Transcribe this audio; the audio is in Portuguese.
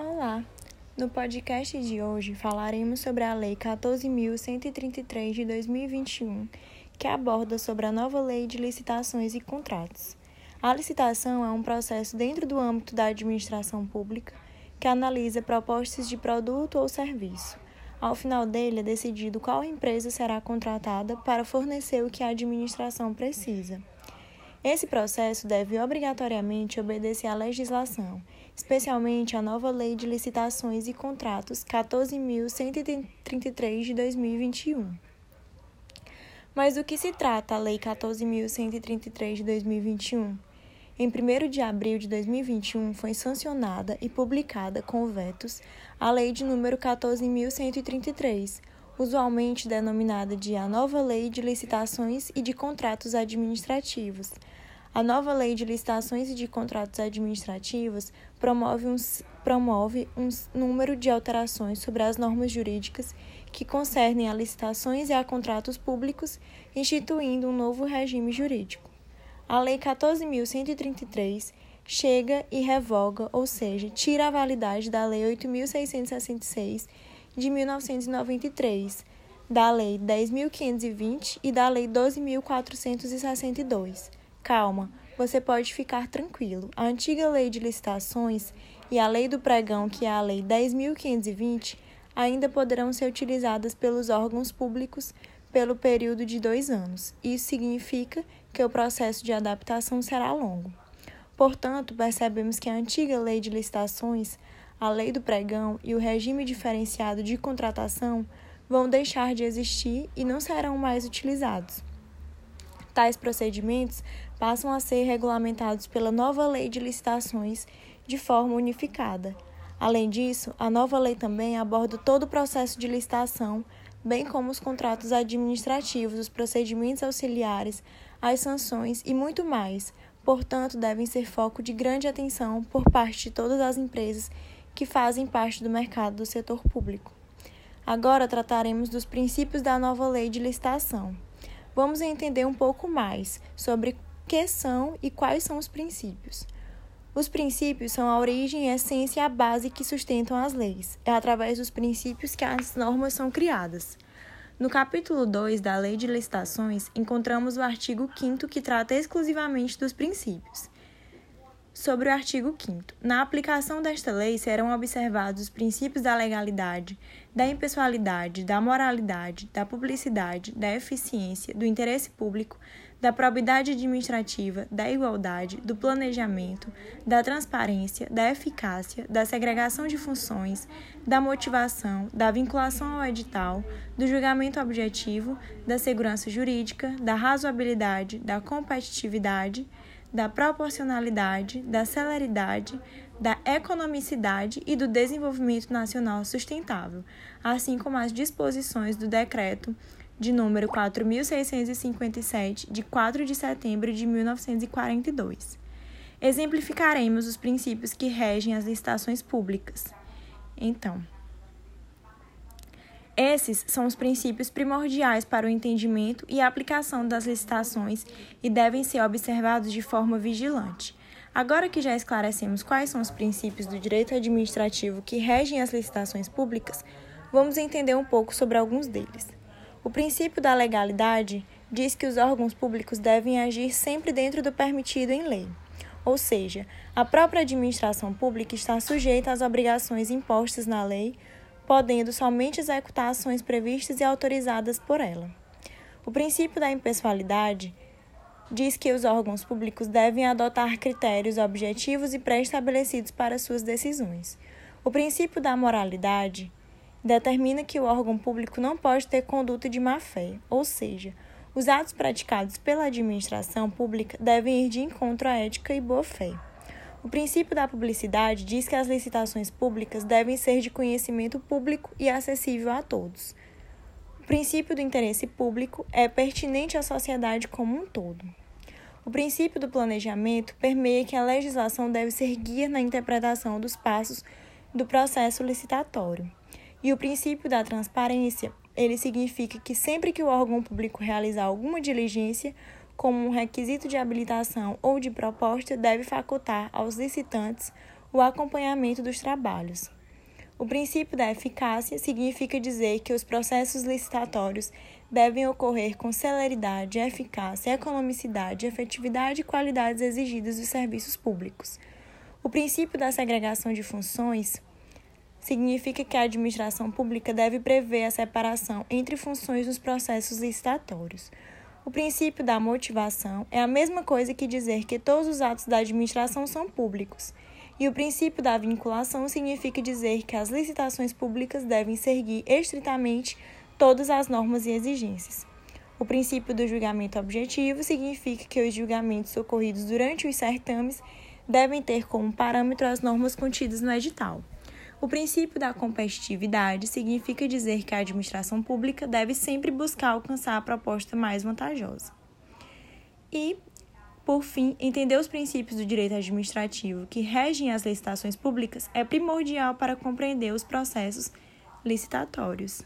Olá! No podcast de hoje falaremos sobre a Lei 14.133 de 2021, que aborda sobre a nova Lei de Licitações e Contratos. A licitação é um processo dentro do âmbito da administração pública que analisa propostas de produto ou serviço. Ao final dele é decidido qual empresa será contratada para fornecer o que a administração precisa. Esse processo deve obrigatoriamente obedecer à legislação, especialmente à nova Lei de Licitações e Contratos 14.133 de 2021. Mas do que se trata a Lei 14.133 de 2021? Em 1 de abril de 2021 foi sancionada e publicada com vetos a Lei de número 14.133, usualmente denominada de a Nova Lei de Licitações e de Contratos Administrativos. A nova Lei de Licitações e de Contratos Administrativos promove um, promove um número de alterações sobre as normas jurídicas que concernem a licitações e a contratos públicos, instituindo um novo regime jurídico. A Lei 14.133 chega e revoga, ou seja, tira a validade da Lei 8.666 de 1993, da Lei 10.520 e da Lei 12.462. Calma, você pode ficar tranquilo. A antiga Lei de Licitações e a Lei do Pregão, que é a Lei 10.520, ainda poderão ser utilizadas pelos órgãos públicos pelo período de dois anos. Isso significa que o processo de adaptação será longo. Portanto, percebemos que a antiga Lei de Licitações a lei do pregão e o regime diferenciado de contratação vão deixar de existir e não serão mais utilizados. Tais procedimentos passam a ser regulamentados pela nova lei de licitações de forma unificada. Além disso, a nova lei também aborda todo o processo de licitação, bem como os contratos administrativos, os procedimentos auxiliares, as sanções e muito mais. Portanto, devem ser foco de grande atenção por parte de todas as empresas que fazem parte do mercado do setor público. Agora trataremos dos princípios da nova lei de licitação. Vamos entender um pouco mais sobre que são e quais são os princípios. Os princípios são a origem, a essência e a base que sustentam as leis. É através dos princípios que as normas são criadas. No capítulo 2 da Lei de Licitações, encontramos o artigo 5 que trata exclusivamente dos princípios. Sobre o artigo 5. Na aplicação desta lei serão observados os princípios da legalidade, da impessoalidade, da moralidade, da publicidade, da eficiência, do interesse público, da probidade administrativa, da igualdade, do planejamento, da transparência, da eficácia, da segregação de funções, da motivação, da vinculação ao edital, do julgamento objetivo, da segurança jurídica, da razoabilidade, da competitividade da proporcionalidade, da celeridade, da economicidade e do desenvolvimento nacional sustentável, assim como as disposições do decreto de número 4657 de 4 de setembro de 1942. Exemplificaremos os princípios que regem as licitações públicas. Então, esses são os princípios primordiais para o entendimento e aplicação das licitações e devem ser observados de forma vigilante. Agora que já esclarecemos quais são os princípios do direito administrativo que regem as licitações públicas, vamos entender um pouco sobre alguns deles. O princípio da legalidade diz que os órgãos públicos devem agir sempre dentro do permitido em lei. Ou seja, a própria administração pública está sujeita às obrigações impostas na lei podendo somente executar ações previstas e autorizadas por ela. O princípio da impessoalidade diz que os órgãos públicos devem adotar critérios objetivos e pré-estabelecidos para suas decisões. O princípio da moralidade determina que o órgão público não pode ter conduta de má-fé, ou seja, os atos praticados pela administração pública devem ir de encontro à ética e boa-fé. O princípio da publicidade diz que as licitações públicas devem ser de conhecimento público e acessível a todos. O princípio do interesse público é pertinente à sociedade como um todo. O princípio do planejamento permeia que a legislação deve ser guia na interpretação dos passos do processo licitatório. E o princípio da transparência, ele significa que sempre que o órgão público realizar alguma diligência, como um requisito de habilitação ou de proposta, deve facultar aos licitantes o acompanhamento dos trabalhos. O princípio da eficácia significa dizer que os processos licitatórios devem ocorrer com celeridade, eficácia, economicidade, efetividade e qualidades exigidas dos serviços públicos. O princípio da segregação de funções significa que a administração pública deve prever a separação entre funções nos processos licitatórios. O princípio da motivação é a mesma coisa que dizer que todos os atos da administração são públicos. E o princípio da vinculação significa dizer que as licitações públicas devem seguir estritamente todas as normas e exigências. O princípio do julgamento objetivo significa que os julgamentos ocorridos durante os certames devem ter como parâmetro as normas contidas no edital. O princípio da competitividade significa dizer que a administração pública deve sempre buscar alcançar a proposta mais vantajosa. E, por fim, entender os princípios do direito administrativo que regem as licitações públicas é primordial para compreender os processos licitatórios.